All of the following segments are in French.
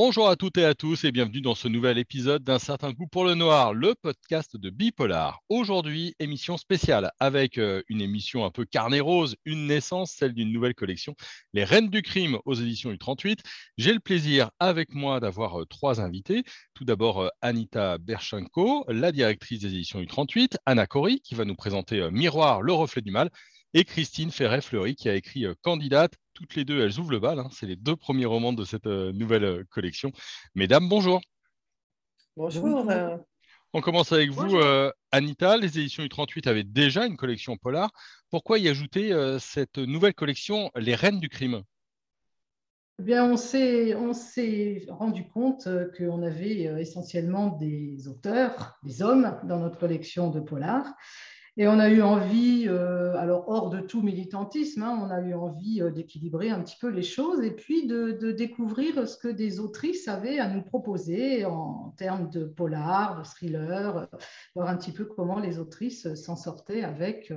Bonjour à toutes et à tous et bienvenue dans ce nouvel épisode d'un certain goût pour le noir, le podcast de Bipolar. Aujourd'hui, émission spéciale avec euh, une émission un peu carnet rose, une naissance, celle d'une nouvelle collection, Les Reines du Crime aux éditions du 38. J'ai le plaisir avec moi d'avoir euh, trois invités. Tout d'abord, euh, Anita Berchenko, la directrice des éditions du 38, Anna Cory qui va nous présenter Miroir, le reflet du mal, et Christine Ferret-Fleury qui a écrit Candidate, toutes les deux, elles ouvrent le bal. Hein. C'est les deux premiers romans de cette euh, nouvelle euh, collection. Mesdames, bonjour. Bonjour. On commence avec vous, euh, Anita. Les éditions U38 avaient déjà une collection polar. Pourquoi y ajouter cette nouvelle collection, Les Reines du crime? Eh bien, on s'est, on s'est rendu compte qu'on avait essentiellement des auteurs, des hommes dans notre collection de polar et on a eu envie, euh, alors hors de tout militantisme, hein, on a eu envie euh, d'équilibrer un petit peu les choses et puis de, découvrir ce que des autrices avaient à nous proposer en termes de polar, de thriller, euh, voir un petit peu comment les autrices s'en sortaient avec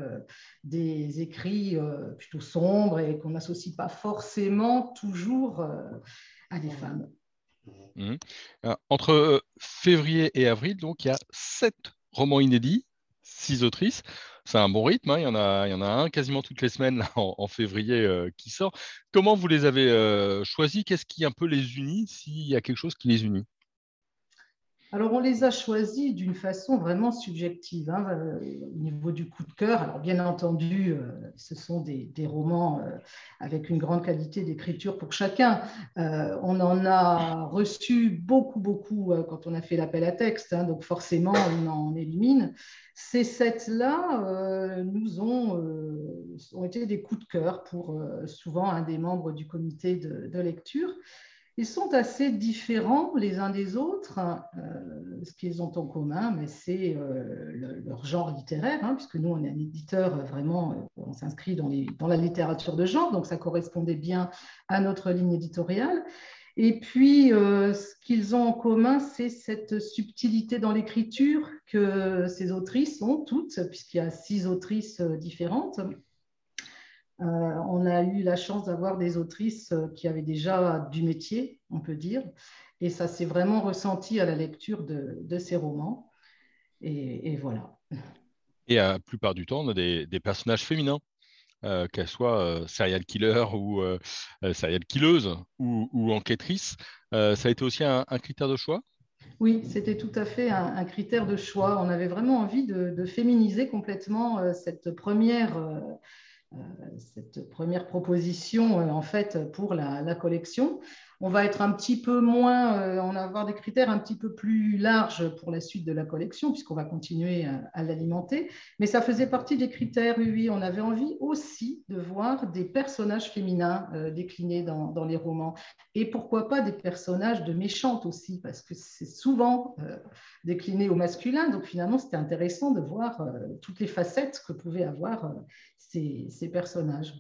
des écrits plutôt sombres et qu'on n'associe pas forcément toujours à des femmes. Mmh. Entre février et avril, donc il y a sept romans inédits six autrices. C'est un bon rythme, hein. il, y en a, un quasiment toutes les semaines en, février euh, qui sort. Comment vous les avez euh, choisis? Qu'est-ce qui un peu les unit, s'il y a quelque chose qui les unit? Alors, on les a choisis d'une façon vraiment subjective, hein, euh, au niveau du coup de cœur. Alors, bien entendu, euh, ce sont des, romans euh, avec une grande qualité d'écriture pour chacun. on en a reçu beaucoup, beaucoup quand on a fait l'appel à texte, hein, donc forcément, on en élimine. Ces sept-là nous ont, été des coups de cœur pour souvent un des membres du comité de lecture. Ils sont assez différents les uns des autres. Euh, ce qu'ils ont en commun, c'est euh, leur genre littéraire, hein, puisque nous, on est un éditeur euh, vraiment, on s'inscrit dans, la littérature de genre, donc ça correspondait bien à notre ligne éditoriale. Et puis, ce qu'ils ont en commun, c'est cette subtilité dans l'écriture que ces autrices ont toutes, puisqu'il y a six autrices différentes. Euh, on a eu la chance d'avoir des autrices euh, qui avaient déjà du métier, on peut dire, et ça s'est vraiment ressenti à la lecture de, ces romans. Et, voilà. Et la plupart du temps, on a des, personnages féminins. Euh, qu'elles soient serial killer ou serial killeuse ou, enquêtrice. ça a été aussi un, critère de choix? Oui, c'était tout à fait un, critère de choix. On avait vraiment envie de féminiser complètement cette première euh, cette première proposition euh, en fait pour la, collection. On va être un petit peu moins, euh, on avoir des critères un petit peu plus larges pour la suite de la collection puisqu'on va continuer à, l'alimenter. Mais ça faisait partie des critères. Oui, on avait envie aussi de voir des personnages féminins déclinés dans, les romans et pourquoi pas des personnages de méchantes aussi parce que c'est souvent décliné au masculin. Donc finalement, c'était intéressant de voir toutes les facettes que pouvaient avoir ces, personnages.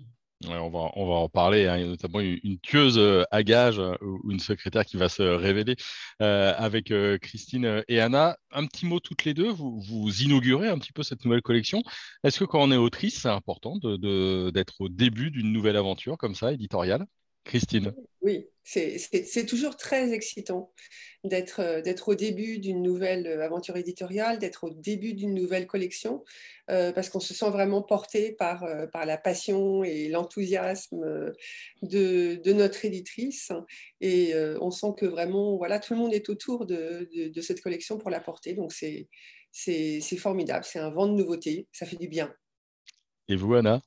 On, va, en parler. Hein. Il y a notamment une, tueuse euh, à gage euh, ou une secrétaire qui va se révéler euh, avec Christine et Anna. Un petit mot toutes les deux. Vous, inaugurez un petit peu cette nouvelle collection. Est-ce que quand on est autrice, c'est important d'être au début d'une nouvelle aventure comme ça, éditoriale? Christine Oui, c'est toujours très excitant d'être au début d'une nouvelle aventure éditoriale, d'être au début d'une nouvelle collection, euh, parce qu'on se sent vraiment porté par, euh, par la passion et l'enthousiasme de, de, notre éditrice. Et euh, on sent que vraiment, voilà, tout le monde est autour de, de cette collection pour la porter. Donc c'est formidable, c'est un vent de nouveauté, ça fait du bien. Et vous, Anna?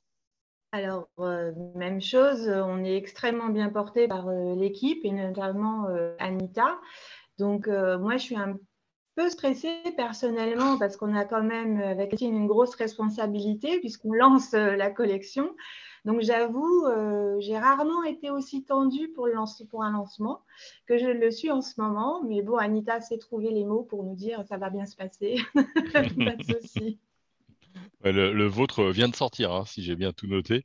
Alors, euh, même chose, on est extrêmement bien porté par euh, l'équipe et notamment euh, Anita. Donc, moi, je suis un peu stressée personnellement parce qu'on a quand même avec Christine une grosse responsabilité puisqu'on lance la collection. Donc, j'avoue, j'ai rarement été aussi tendue pour, pour un lancement que je le suis en ce moment. Mais bon, Anita sait trouver les mots pour nous dire ça va bien se passer. Pas de souci. Le, vôtre vient de sortir, hein, si j'ai bien tout noté.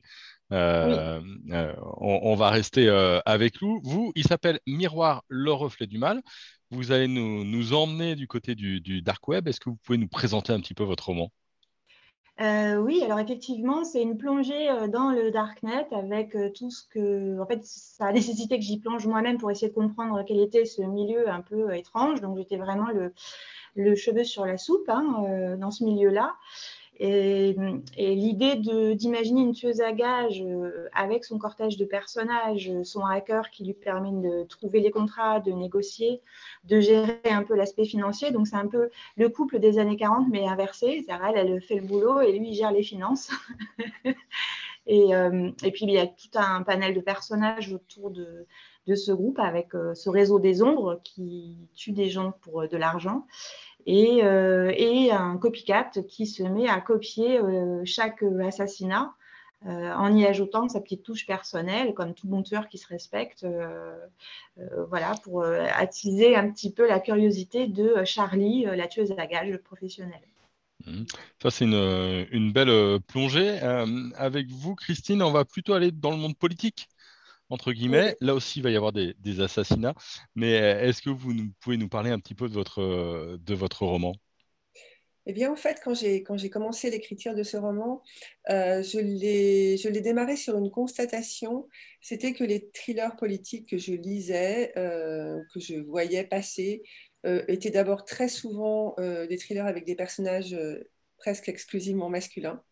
Euh, euh, on, va rester euh, avec nous. Vous, il s'appelle Miroir, le reflet du mal. Vous allez nous, emmener du côté du, dark web. Est-ce que vous pouvez nous présenter un petit peu votre roman? Euh, oui, alors effectivement, c'est une plongée euh, dans le darknet avec euh, tout ce que. En fait, ça a nécessité que j'y plonge moi-même pour essayer de comprendre quel était ce milieu un peu étrange. Donc, j'étais vraiment le, cheveu sur la soupe hein, dans ce milieu-là. Et, l'idée d'imaginer une tueuse à gages avec son cortège de personnages, son hacker qui lui permet de trouver les contrats, de négocier, de gérer un peu l'aspect financier. Donc, c'est un peu le couple des années 40, mais inversé. Elle, elle fait le boulot et lui, il gère les finances. et, euh, et, puis, il y a tout un panel de personnages autour de, de ce groupe avec euh, ce réseau des ombres qui tue des gens pour de l'argent. Euh, et, un copycat qui se met à copier euh, chaque assassinat euh, en y ajoutant sa petite touche personnelle, comme tout bon tueur qui se respecte, voilà, pour attiser un petit peu la curiosité de Charlie, la tueuse à gages professionnelle. Mmh. Ça, c'est une, belle plongée. avec vous, Christine, on va plutôt aller dans le monde politique entre guillemets. Là aussi, il va y avoir des, assassinats. Mais euh, est-ce que vous pouvez nous parler un petit peu de votre, euh, de votre roman? Eh bien, en fait, quand j'ai, quand j'ai commencé l'écriture de ce roman, euh, je, l'ai, je l'ai démarré sur une constatation, c'était que les thrillers politiques que je lisais, que je voyais passer, étaient d'abord très souvent des thrillers avec des personnages presque exclusivement masculins,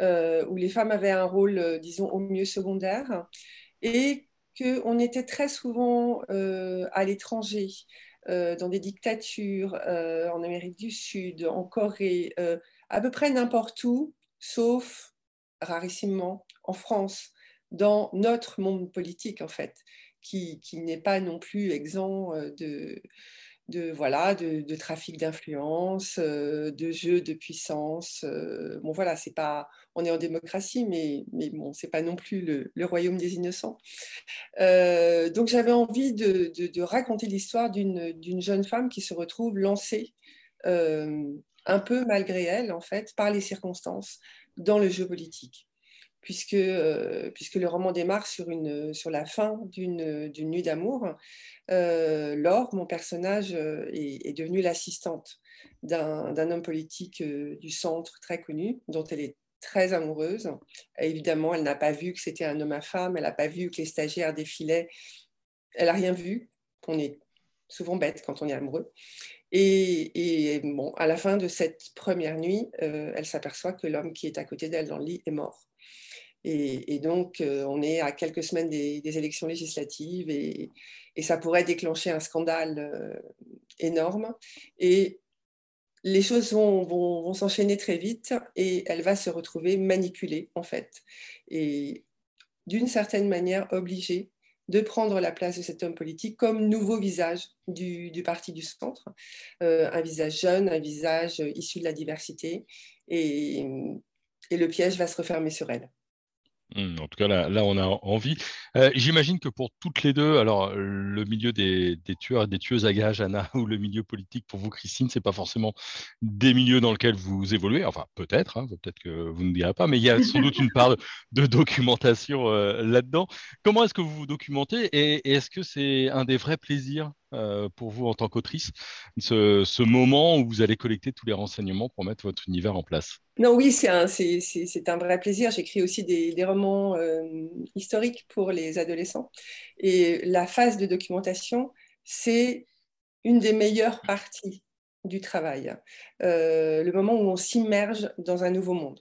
où les femmes avaient un rôle, disons, au mieux secondaire, et qu'on était très souvent euh, à l'étranger, euh, dans des dictatures, euh, en Amérique du Sud, en Corée, à peu près n'importe où, sauf rarissimement en France, dans notre monde politique en fait, qui, qui n'est pas non plus exempt de, de, voilà, de, trafic d'influence, de jeu de puissance. Bon, voilà, c'est pas, on est en démocratie, mais, mais bon, c'est pas non plus le, royaume des innocents. Donc, j'avais envie de, de raconter l'histoire d'une jeune femme qui se retrouve lancée, un peu malgré elle, en fait, par les circonstances, dans le jeu politique puisque, euh, puisque le roman démarre sur, une, sur la fin d'une nuit d'amour. Euh, Laure, mon personnage, euh, est, devenue l'assistante d'un homme politique du centre très connu, dont elle est très amoureuse. évidemment, elle n'a pas vu que c'était un homme à femme, elle n'a pas vu que les stagiaires défilaient, elle n'a rien vu. On est souvent bête quand on est amoureux. Et, et bon, à la fin de cette première nuit, elle s'aperçoit que l'homme qui est à côté d'elle dans le lit est mort. Et, donc, euh, on est à quelques semaines des, élections législatives et, ça pourrait déclencher un scandale euh, énorme. Et les choses vont, s'enchaîner très vite et elle va se retrouver manipulée, en fait. Et d'une certaine manière, obligée de prendre la place de cet homme politique comme nouveau visage du, parti du centre, euh, un visage jeune, un visage issu de la diversité, et le piège va se refermer sur elle. Mmh, en tout cas, là, on a envie. Euh, j'imagine que pour toutes les deux, alors le milieu des, tueurs et des tueuses à gages, Anna, ou le milieu politique pour vous, Christine, c'est pas forcément des milieux dans lesquels vous évoluez. Enfin, peut-être, hein, peut-être que vous ne direz pas, mais il y a sans doute une part de, documentation euh, là-dedans. Comment est-ce que vous vous documentez et est-ce que c'est un des vrais plaisirs euh, pour vous en tant qu'autrice, ce, moment où vous allez collecter tous les renseignements pour mettre votre univers en place? Non, oui, c'est un, un, vrai plaisir. J'écris aussi des, romans euh, historiques pour les adolescents. Et la phase de documentation, c'est une des meilleures parties du travail. Euh, le moment où on s'immerge dans un nouveau monde.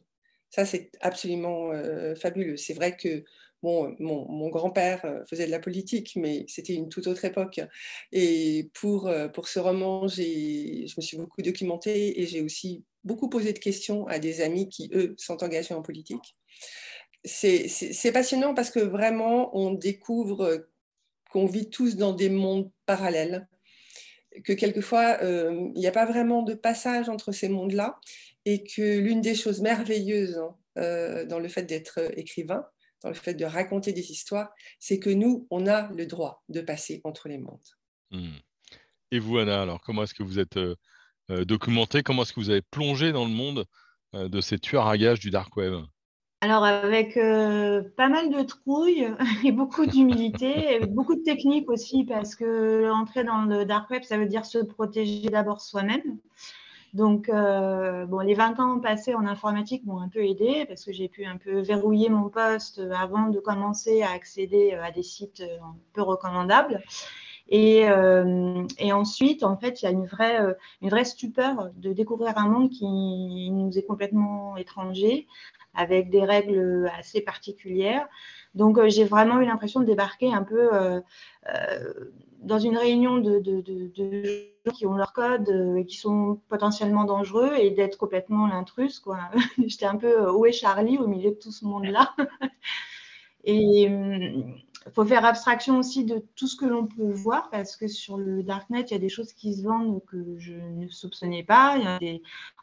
Ça, c'est absolument fabuleux. C'est vrai que Mon, grand-père euh, faisait de la politique, mais c'était une toute autre époque. Et pour, euh, ce roman, je me suis beaucoup documentée et j'ai aussi beaucoup posé de questions à des amis qui, eux, sont engagés en politique. C'est passionnant parce que vraiment, on découvre qu'on vit tous dans des mondes parallèles, que quelquefois, euh, il n'y a pas vraiment de passage entre ces mondes-là, et que l'une des choses merveilleuses hein, dans le fait d'être écrivain, dans le fait de raconter des histoires, c'est que nous, on a le droit de passer entre les mondes. Hmm. Et vous, Anna, alors comment est-ce que vous êtes euh, euh, documentée Comment est-ce que vous avez plongé dans le monde euh, de ces tueurs à gages du dark web? Alors avec pas mal de trouille et beaucoup d'humilité, beaucoup de technique aussi parce que entrer dans le dark web, ça veut dire se protéger d'abord soi-même. Donc, euh, les 20 ans passés en informatique m'ont un peu aidé parce que j'ai pu un peu verrouiller mon poste avant de commencer à accéder à des sites peu recommandables. Et, ensuite, en fait, il y a une vraie stupeur de découvrir un monde qui nous est complètement étranger, avec des règles assez particulières. Donc, euh, j'ai vraiment eu l'impression de débarquer un peu euh, euh, dans une réunion de, gens qui ont leur code et qui sont potentiellement dangereux et d'être complètement l'intrus. J'étais un peu où est Charlie au milieu de tout ce monde-là? et hum, il faut faire abstraction aussi de tout ce que l'on peut voir parce que sur le Darknet, il y a des choses qui se vendent que je ne soupçonnais pas.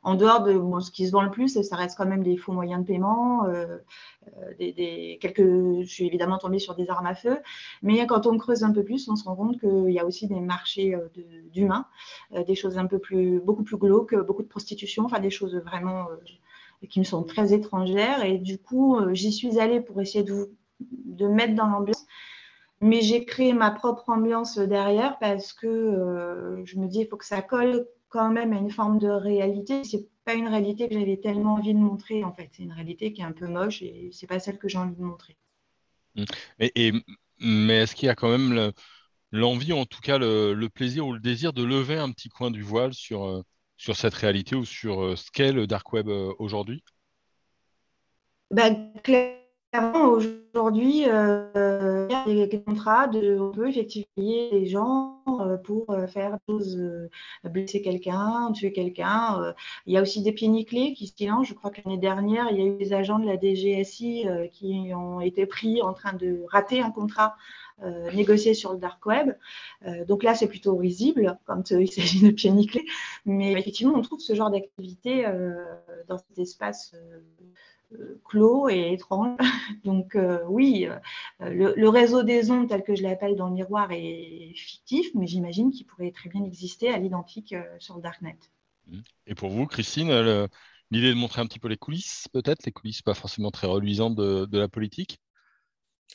En dehors de ce qui se vend le plus, ça reste quand même des faux moyens de paiement. Euh, euh, des, quelques... Je suis évidemment tombée sur des armes à feu. Mais quand on creuse un peu plus, on se rend compte qu'il y a aussi des marchés euh, d'humains, des choses un peu plus, beaucoup plus glauques, beaucoup de prostitution, enfin des choses vraiment qui me sont très étrangères. Et du coup, j'y suis allée pour essayer de mettre dans l'ambiance. Mais j'ai créé ma propre ambiance derrière parce que euh, je me dis il faut que ça colle quand même à une forme de réalité. C'est pas une réalité que j'avais tellement envie de montrer en fait. C'est une réalité qui est un peu moche et c'est pas celle que j'ai envie de montrer. Mmh. Et, mais est-ce qu'il y a quand même l'envie, en tout cas le, plaisir ou le désir de lever un petit coin du voile sur, euh, sur cette réalité ou sur euh, ce qu'est le dark web aujourd'hui? Ben, Aujourd'hui, euh, des contrats, de, on peut effectivement des gens euh, pour euh, faire choses, blesser quelqu'un, tuer quelqu'un. Il y a aussi des pieds qui se lancent. Je crois que l'année dernière, il y a eu des agents de la DGSI qui ont été pris en train de rater un contrat négocié sur le dark web. donc là, c'est plutôt risible quand il s'agit de pieds. Mais effectivement, on trouve ce genre d'activité dans cet espace euh, clos et étrange. Donc euh, oui, euh, le, réseau des ondes tel que je l'appelle dans le miroir est fictif, mais j'imagine qu'il pourrait très bien exister à l'identique sur le Darknet. Et pour vous, Christine, l'idée de montrer un petit peu les coulisses, peut-être, les coulisses pas forcément très reluisantes de, de la politique?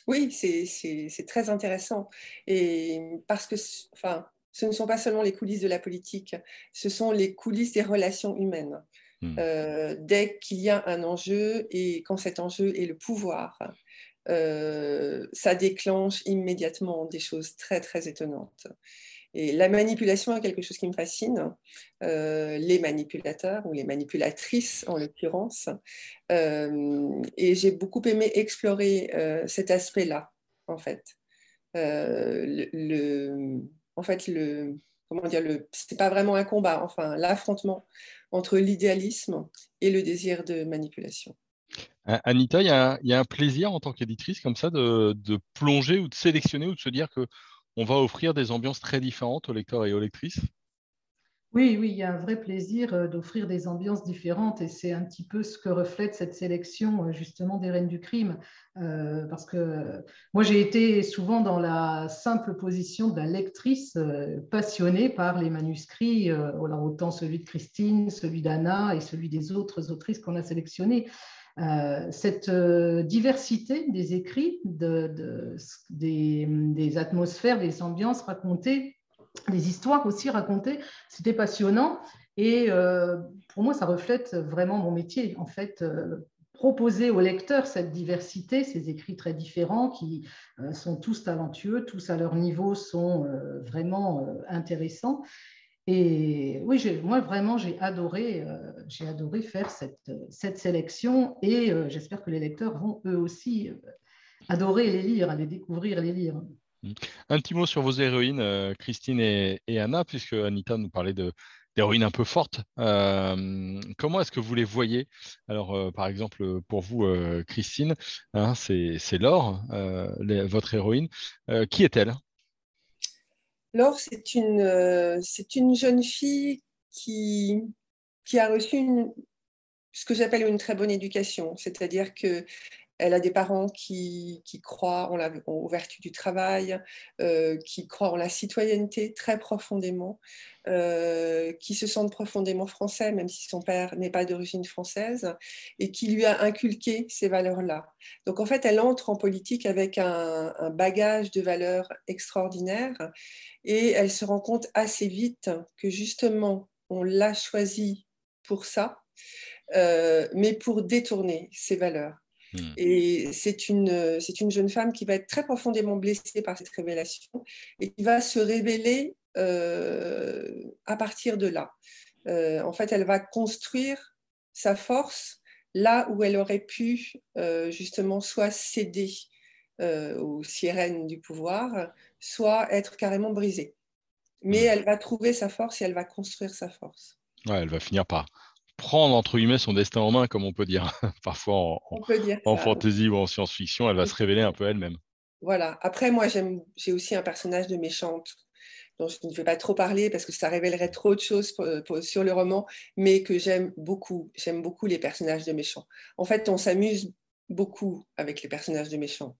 Oui, c'est très intéressant. Et parce que, enfin, ce ne sont pas seulement les coulisses de la politique, ce sont les coulisses des relations humaines. Hmm. Euh, dès qu'il y a un enjeu et quand cet enjeu est le pouvoir, euh, ça déclenche immédiatement des choses très très étonnantes. Et la manipulation est quelque chose qui me fascine. Euh, les manipulateurs ou les manipulatrices en l'occurrence. et j'ai beaucoup aimé explorer cet aspect-là, en fait. le, en fait, le, comment dire, le, c'est pas vraiment un combat, enfin, l'affrontement entre l'idéalisme et le désir de manipulation. Anita, il y, a, un plaisir en tant qu'éditrice comme ça de, plonger ou de sélectionner ou de se dire que on va offrir des ambiances très différentes aux lecteurs et aux lectrices? Oui, oui, il y a un vrai plaisir euh, d'offrir des ambiances différentes et c'est un petit peu ce que reflète cette sélection euh, justement des Reines du crime. Euh, parce que moi, j'ai été souvent dans la simple position de la lectrice passionnée par les manuscrits, autant celui de Christine, celui d'Anna et celui des autres autrices qu'on a sélectionnées. cette diversité des écrits, de, des, des atmosphères, des ambiances racontées des histoires aussi racontées. C'était passionnant. Et euh, pour moi, ça reflète vraiment mon métier. En fait, euh, proposer aux lecteurs cette diversité, ces écrits très différents qui euh, sont tous talentueux, tous à leur niveau sont vraiment intéressants. Et oui, moi vraiment, j'ai adoré, j'ai adoré faire cette, cette sélection et j'espère que les lecteurs vont eux aussi adorer les lire, les découvrir, les lire. Un petit mot sur vos héroïnes, euh, Christine et, Anna, puisque Anita nous parlait d'héroïnes un peu fortes. Euh, comment est-ce que vous les voyez? Alors, euh, par exemple, pour vous, Christine, hein, c'est Laure, votre héroïne. qui est-elle? Laure, c'est une, une jeune fille qui, qui a reçu ce que j'appelle une très bonne éducation, c'est-à-dire que elle a des parents qui, croient aux vertus du travail, euh, qui croient en la citoyenneté très profondément, euh, qui se sentent profondément français, même si son père n'est pas d'origine française, et qui lui a inculqué ces valeurs-là. Donc en fait, elle entre en politique avec un, bagage de valeurs extraordinaires, et elle se rend compte assez vite que justement, on l'a choisi pour ça, euh, mais pour détourner ses valeurs. Hmm. Et c'est une, c'est une jeune femme qui va être très profondément blessée par cette révélation et qui va se révéler euh, à partir de là. Euh, en fait, elle va construire sa force là où elle aurait pu justement soit céder aux sirènes du pouvoir, soit être carrément brisée. Mais hmm. elle va trouver sa force et elle va construire sa force. Ouais, elle va finir par prendre entre guillemets son destin en main, comme on peut dire parfois en, en, fantasy ou en science-fiction, elle va se révéler un peu elle-même. Voilà. Après, moi, j'ai aussi un personnage de méchante dont je ne vais pas trop parler parce que ça révélerait trop de choses sur le roman, mais que j'aime beaucoup. J'aime beaucoup les personnages de méchants. En fait, on s'amuse beaucoup avec les personnages de méchants.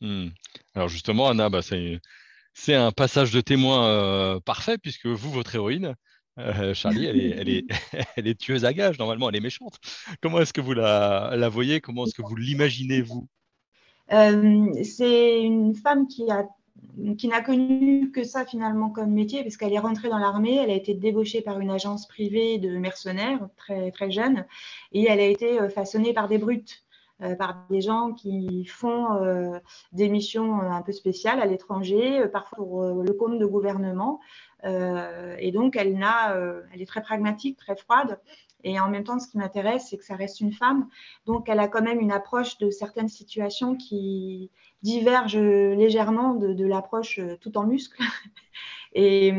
Hmm. Alors justement, Anna, bah, c'est un passage de témoin euh, parfait puisque vous, votre héroïne, euh, Charlie, elle est, elle, est, tueuse à gages, normalement, elle est méchante. Comment est-ce que vous la, voyez? Comment est-ce que vous l'imaginez, vous? Euh, C'est une femme qui a qui n'a connu que ça finalement comme métier, puisqu'elle est rentrée dans l'armée, elle a été débauchée par une agence privée de mercenaires très, très jeune, et elle a été euh, façonnée par des brutes. Par des gens qui font des missions un peu spéciales à l'étranger, parfois pour le compte de gouvernement, euh, et donc, elle, euh, elle est très pragmatique, très froide. Et en même temps, ce qui m'intéresse, c'est que ça reste une femme. Donc, elle a quand même une approche de certaines situations qui divergent légèrement de, l'approche euh, tout en muscle. Et,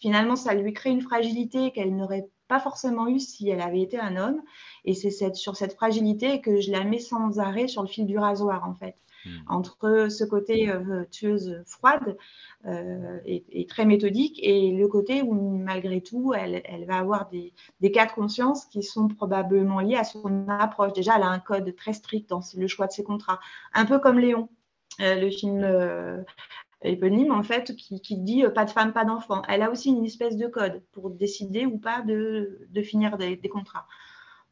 finalement, ça lui crée une fragilité qu'elle n'aurait pas forcément eue si elle avait été un homme. Et c'est sur cette fragilité que je la mets sans arrêt sur le fil du rasoir, en fait. Hmm. entre ce côté euh, tueuse froide euh, et, très méthodique et le côté où malgré tout elle, va avoir des, cas de conscience qui sont probablement liés à son approche. Déjà, elle a un code très strict dans le choix de ses contrats, un peu comme Léon, euh, le film éponyme en fait qui, dit pas de femme, pas d'enfant. Elle a aussi une espèce de code pour décider ou pas de, finir des, des contrats.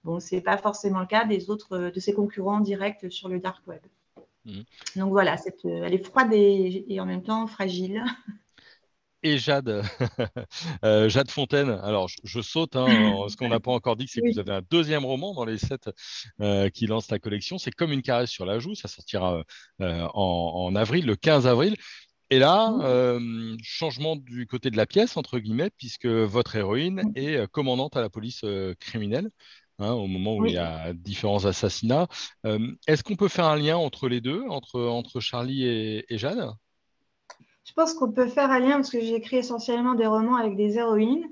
Bon, ce n'est pas forcément le cas des autres de ses concurrents directs sur le dark web. Mhm. Donc voilà, euh, elle est froide et, en même temps fragile. Et Jade, euh, Jade Fontaine. Alors, je, saute. Hein, ce qu'on n'a pas encore dit, c'est que vous avez un deuxième roman dans les sept euh, qui lance la collection. C'est comme une caresse sur la joue. Ça sortira en, avril, le 15 avril. Et là, mmh. changement du côté de la pièce, entre guillemets, puisque votre héroïne mmh. est commandante à la police criminelle. Hein, au moment où il y a différents assassinats. Euh, est-ce qu'on peut faire un lien entre les deux, entre, entre Charlie et, Jeanne Je pense qu'on peut faire un lien parce que j'ai écrit essentiellement des romans avec des héroïnes.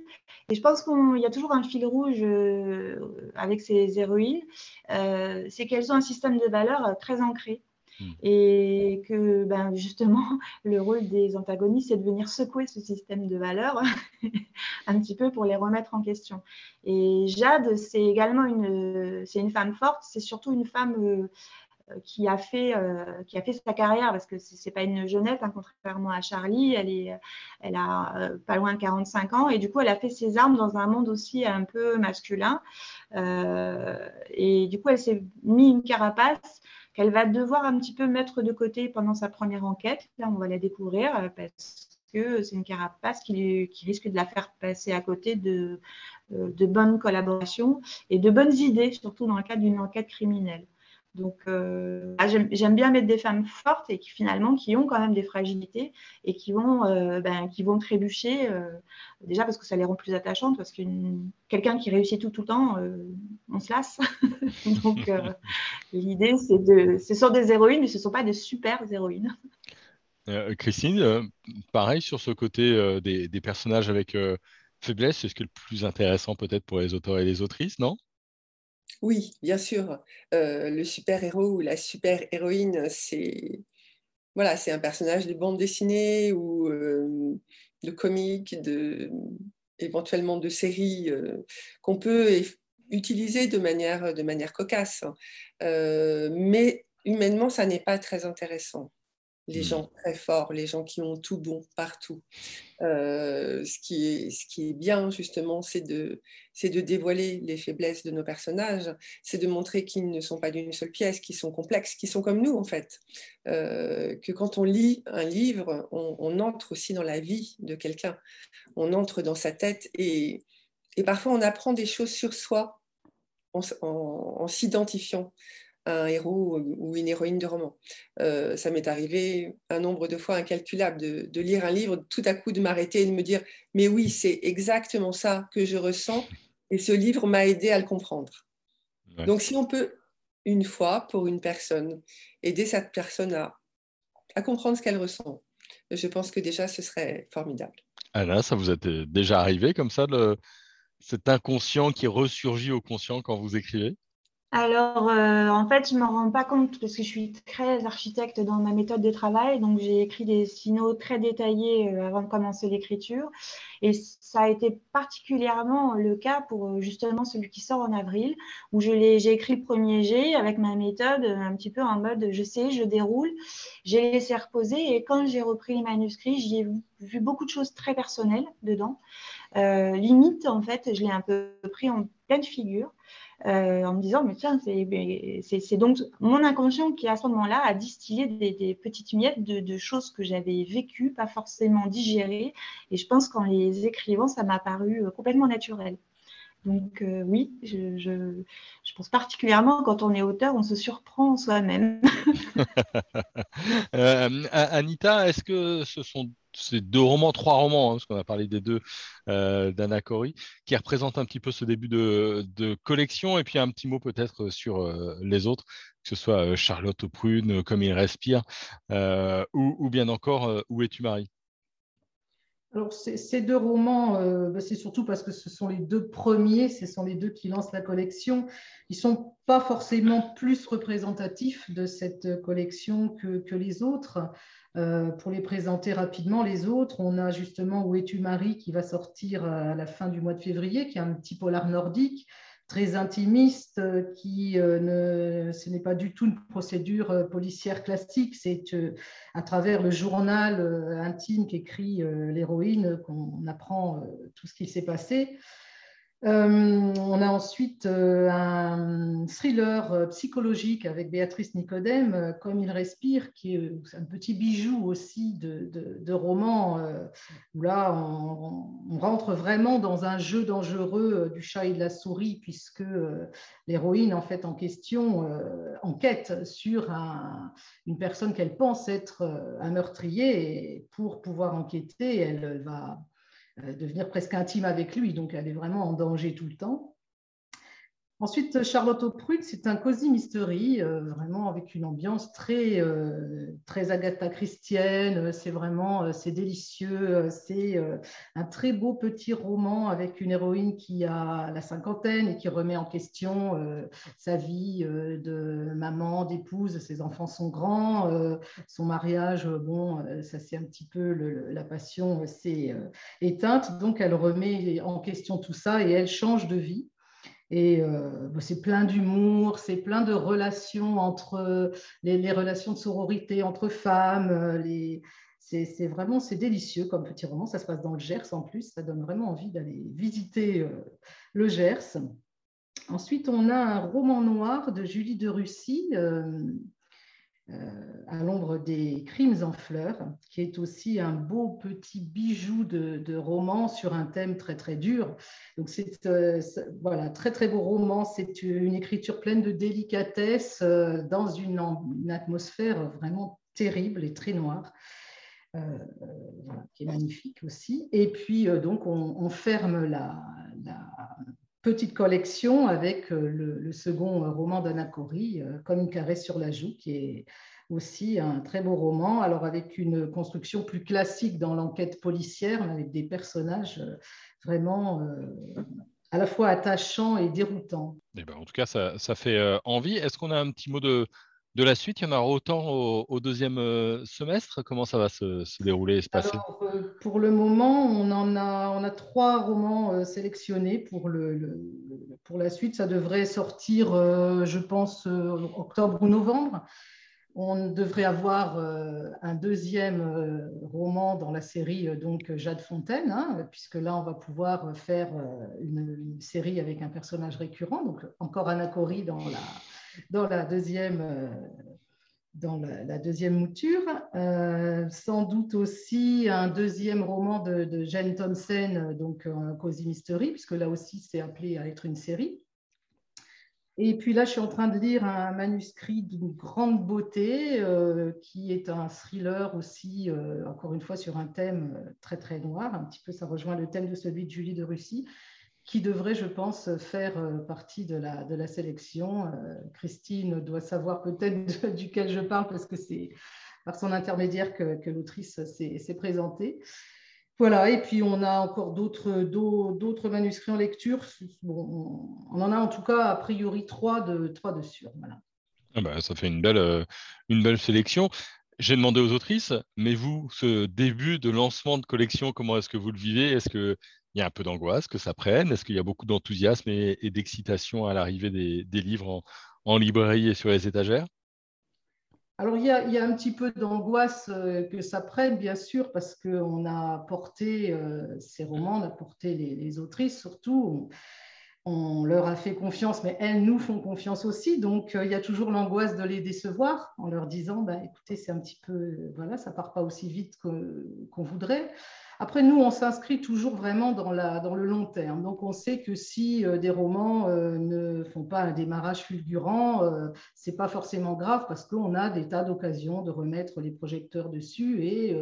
Et je pense qu'il y a toujours un fil rouge euh, avec ces héroïnes, euh, c'est qu'elles ont un système de valeurs très ancré. Hmm. Et que ben, justement, le rôle des antagonistes, c'est de venir secouer ce système de valeurs un petit peu pour les remettre en question. Et Jade, c'est également une, c'est une femme forte, c'est surtout une femme euh, qui a fait euh, qui a fait sa carrière parce que c'est pas une jeunette hein, contrairement à Charlie elle est elle a euh, pas loin de 45 ans et du coup elle a fait ses armes dans un monde aussi un peu masculin et du coup elle s'est mis une carapace qu'elle va devoir un petit peu mettre de côté pendant sa première enquête. Là, on va la découvrir euh, parce que c'est une carapace qui, risque de la faire passer à côté de, euh, de bonnes collaborations et de bonnes idées, surtout dans le cadre d'une enquête criminelle. Donc, euh, ah, j'aime bien mettre des femmes fortes et qui finalement qui ont quand même des fragilités et qui vont, euh, ben, trébucher. Euh, déjà parce que ça les rend plus attachantes, parce que quelqu'un qui réussit tout tout le temps, on se lasse. Donc, l'idée c'est de, ce sont des héroïnes, mais ce ne sont pas des super héroïnes. Christine, pareil sur ce côté des, des, personnages avec faiblesse, c'est ce qui est le plus intéressant peut-être pour les auteurs et les autrices, non? Oui, bien sûr. Euh, le super-héros ou la super-héroïne, c'est voilà, c'est un personnage de bande dessinée ou euh, de comique, éventuellement de série euh, qu'on peut utiliser de manière, de manière cocasse. mais humainement, ça n'est pas très intéressant les mmh. gens très forts, les gens qui ont tout bon partout. Euh, ce, qui est, ce qui est bien, justement, c'est de, de dévoiler les faiblesses de nos personnages, c'est de montrer qu'ils ne sont pas d'une seule pièce, qu'ils sont complexes, qu'ils sont comme nous, en fait. Euh, que quand on lit un livre, on, entre aussi dans la vie de quelqu'un, on entre dans sa tête et et parfois, on apprend des choses sur soi en, s'identifiant à un héros ou une héroïne de roman. Euh, ça m'est arrivé un nombre de fois incalculable de, lire un livre, tout à coup de m'arrêter et de me dire, mais oui, c'est exactement ça que je ressens, et ce livre m'a aidé à le comprendre. Donc si on peut, une fois, pour une personne, aider cette personne à, à comprendre ce qu'elle ressent, je pense que déjà, ce serait formidable. Alain, ça vous est déjà arrivé comme ça, le, cet inconscient qui ressurgit au conscient quand vous écrivez? Alors, euh, en fait, je ne m'en rends pas compte parce que je suis très architecte dans ma méthode de travail. Donc, j'ai écrit des signaux très détaillés euh, avant de commencer l'écriture. Et ça a été particulièrement le cas pour euh, justement celui qui sort en avril, où j'ai écrit le premier G avec ma méthode un petit peu en mode je sais, je déroule. J'ai laissé reposer et quand j'ai repris les manuscrits, j'y ai vu beaucoup de choses très personnelles dedans. limite, en fait, je l'ai un peu pris en pleine figure. Euh, en me disant, mais tiens, c'est donc mon inconscient qui, à ce moment-là, a distillé des, petites miettes de, choses que j'avais vécues, pas forcément digérées. Et je pense qu'en les écrivant, ça m'a paru euh, complètement naturel. Donc euh, oui, je, je, pense particulièrement quand on est auteur, on se surprend soi-même. Anita, est-ce que ce sont ces deux romans, trois romans, hein, parce qu'on a parlé des deux euh, d'Anna qui représentent un petit peu ce début de, collection, et puis un petit mot peut-être sur euh, les autres, que ce soit euh, Charlotte aux prunes, Comme il respire, ou, bien encore Où es-tu Marie? Alors, ces deux romans, bah, c'est surtout parce que ce sont les deux premiers, ce sont les deux qui lancent la collection. Ils ne sont pas forcément plus représentatifs de cette collection que les autres. Euh, pour les présenter rapidement, les autres, on a justement Où es-tu Marie qui va sortir à la fin du mois de février, qui est un petit polar nordique très intimiste, euh, qui euh, ne, ce n'est pas du tout une procédure policière classique, c'est à travers le journal intime qu'écrit l'héroïne qu'on apprend tout ce qui s'est passé. Euh, on a ensuite euh, un thriller euh, psychologique avec Béatrice Nicodème, Comme il respire, qui est un petit bijou aussi de, roman, où là, on, rentre vraiment dans un jeu dangereux du chat et de la souris, puisque l'héroïne, en fait, en question, enquête sur une personne qu'elle pense être un meurtrier, et pour pouvoir enquêter, elle va devenir presque intime avec lui, donc elle est vraiment en danger tout le temps. Ensuite, Charlotte Auprut, c'est un cosy mystery, euh, vraiment avec une ambiance très, euh, très Agatha Christienne. C'est vraiment, c'est délicieux. C'est un très beau petit roman avec une héroïne qui a la cinquantaine et qui remet en question sa vie de maman, d'épouse. Ses enfants sont grands. son mariage, bon, ça c'est un petit peu la passion s'est éteinte. Donc elle remet en question tout ça et elle change de vie. Et euh, bah, c'est plein d'humour, c'est plein de relations entre les, relations de sororité entre femmes. Euh, c'est vraiment c'est délicieux comme petit roman. Ça se passe dans le Gers en plus. Ça donne vraiment envie d'aller visiter euh, le Gers. Ensuite, on a un roman noir de Julie de Russie à l'ombre des crimes en fleurs, qui est aussi un beau petit bijou de, roman sur un thème très très dur. Donc c'est euh, voilà très très beau roman. C'est une écriture pleine de délicatesse euh, dans une, atmosphère vraiment terrible et très noire. qui est magnifique aussi. Et puis, donc, on, ferme la, petite collection avec euh, le, second euh, roman d'Anna Cory, euh, Comme une caresse sur la joue, qui est aussi un très beau roman, alors avec une construction plus classique dans l'enquête policière, avec des personnages vraiment à la fois attachants et déroutants. Eh ben, en tout cas, ça fait envie. Est-ce qu'on a un petit mot de, de la suite, il y en aura autant au, deuxième euh, semestre? Comment ça va se, dérouler et se passer? Euh, Pour le moment, on en a, trois romans euh, sélectionnés pour, la suite. Ça devrait sortir, je pense, octobre ou novembre. On devrait avoir un deuxième roman dans la série donc Jade Fontaine, hein, puisque là on va pouvoir faire une, série avec un personnage récurrent, donc encore Anna Cory dans la, dans la deuxième, euh, dans la, deuxième mouture. sans doute aussi un deuxième roman de, de Jane Thompson, donc un Cozy Mystery, puisque là aussi c'est appelé à être une série. Et puis là, je suis en train de lire un manuscrit d'une grande beauté, euh, qui est un thriller aussi, euh, encore une fois, sur un thème euh, très très noir. Un petit peu, ça rejoint le thème de celui de Julie de Russie, qui devrait, je pense, faire partie de la, sélection. Christine doit savoir peut-être duquel je parle, parce que c'est par son intermédiaire que, que l'autrice s'est présentée. Voilà, et puis on a encore d'autres manuscrits en lecture. on en a en tout cas a priori trois de, trois de sûrs. Ah bah, ça fait une belle, euh, une belle sélection. J'ai demandé aux autrices, mais vous, ce début de lancement de collection, comment est-ce que vous le vivez? Est-ce qu'il y a un peu d'angoisse que ça prenne Est-ce qu'il y a beaucoup d'enthousiasme et, d'excitation à l'arrivée des, livres en librairie et sur les étagères? Alors, il y, a, un petit peu d'angoisse euh, que ça prenne, bien sûr, parce qu'on a porté euh, ces romans, on a porté les, autrices surtout. On, leur a fait confiance, mais elles nous font confiance aussi. Donc, euh, il y a toujours l'angoisse de les décevoir en leur disant bah, écoutez, c'est un petit peu, voilà, ça part pas aussi vite qu'on voudrait. Après, nous, on s'inscrit toujours vraiment dans, la, dans, le long terme. Donc, on sait que si euh, des romans euh, ne font pas un démarrage fulgurant, euh, ce n'est pas forcément grave parce qu'on a des tas d'occasions de remettre les projecteurs dessus. Et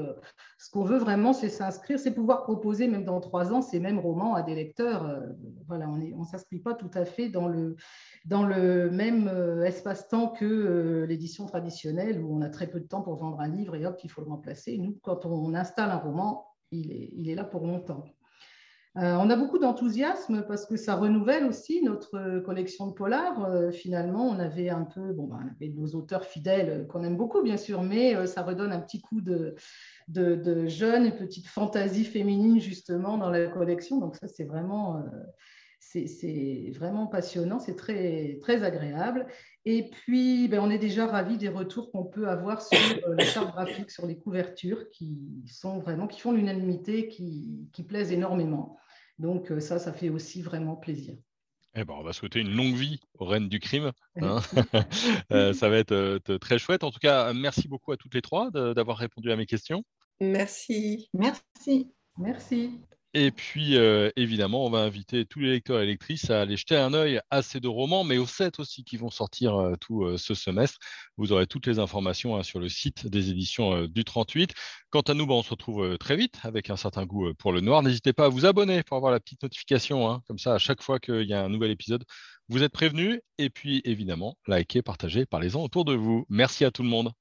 ce qu'on veut vraiment, c'est s'inscrire, c'est pouvoir proposer, même dans trois ans, ces mêmes romans à des lecteurs. voilà, on ne s'inscrit pas tout à fait dans le, dans le même espace-temps que l'édition traditionnelle où on a très peu de temps pour vendre un livre et hop, il faut le remplacer. Nous, quand on installe un roman, il est, là pour longtemps. Euh, on a beaucoup d'enthousiasme parce que ça renouvelle aussi notre collection de polars. Euh, finalement, on avait un peu, bon, ben, on avait nos auteurs fidèles qu'on aime beaucoup, bien sûr, mais euh, ça redonne un petit coup de, de, jeunes et petites fantaisies féminines justement dans la collection. Donc ça, c'est vraiment, c'est vraiment passionnant, c'est très, très agréable. Et puis, ben, on est déjà ravis des retours qu'on peut avoir sur euh, la charte graphique, sur les couvertures qui sont vraiment, qui font l'unanimité, qui, qui, plaisent énormément. Donc euh, ça, ça fait aussi vraiment plaisir. Eh ben, on va souhaiter une longue vie aux reines du crime. Hein. Euh, ça va être très chouette. En tout cas, merci beaucoup à toutes les trois d'avoir répondu à mes questions. Merci. Merci. Merci. Et puis, euh, évidemment, on va inviter tous les lecteurs et lectrices à aller jeter un œil à ces deux romans, mais aux sept aussi qui vont sortir euh, tout euh, ce semestre. Vous aurez toutes les informations hein, sur le site des éditions du 38. Quant à nous, bah, on se retrouve très vite avec un certain goût pour le noir. N'hésitez pas à vous abonner pour avoir la petite notification. Hein. comme ça, à chaque fois qu'il y a un nouvel épisode, vous êtes prévenus. Et puis, évidemment, likez, partagez, parlez-en autour de vous. Merci à tout le monde.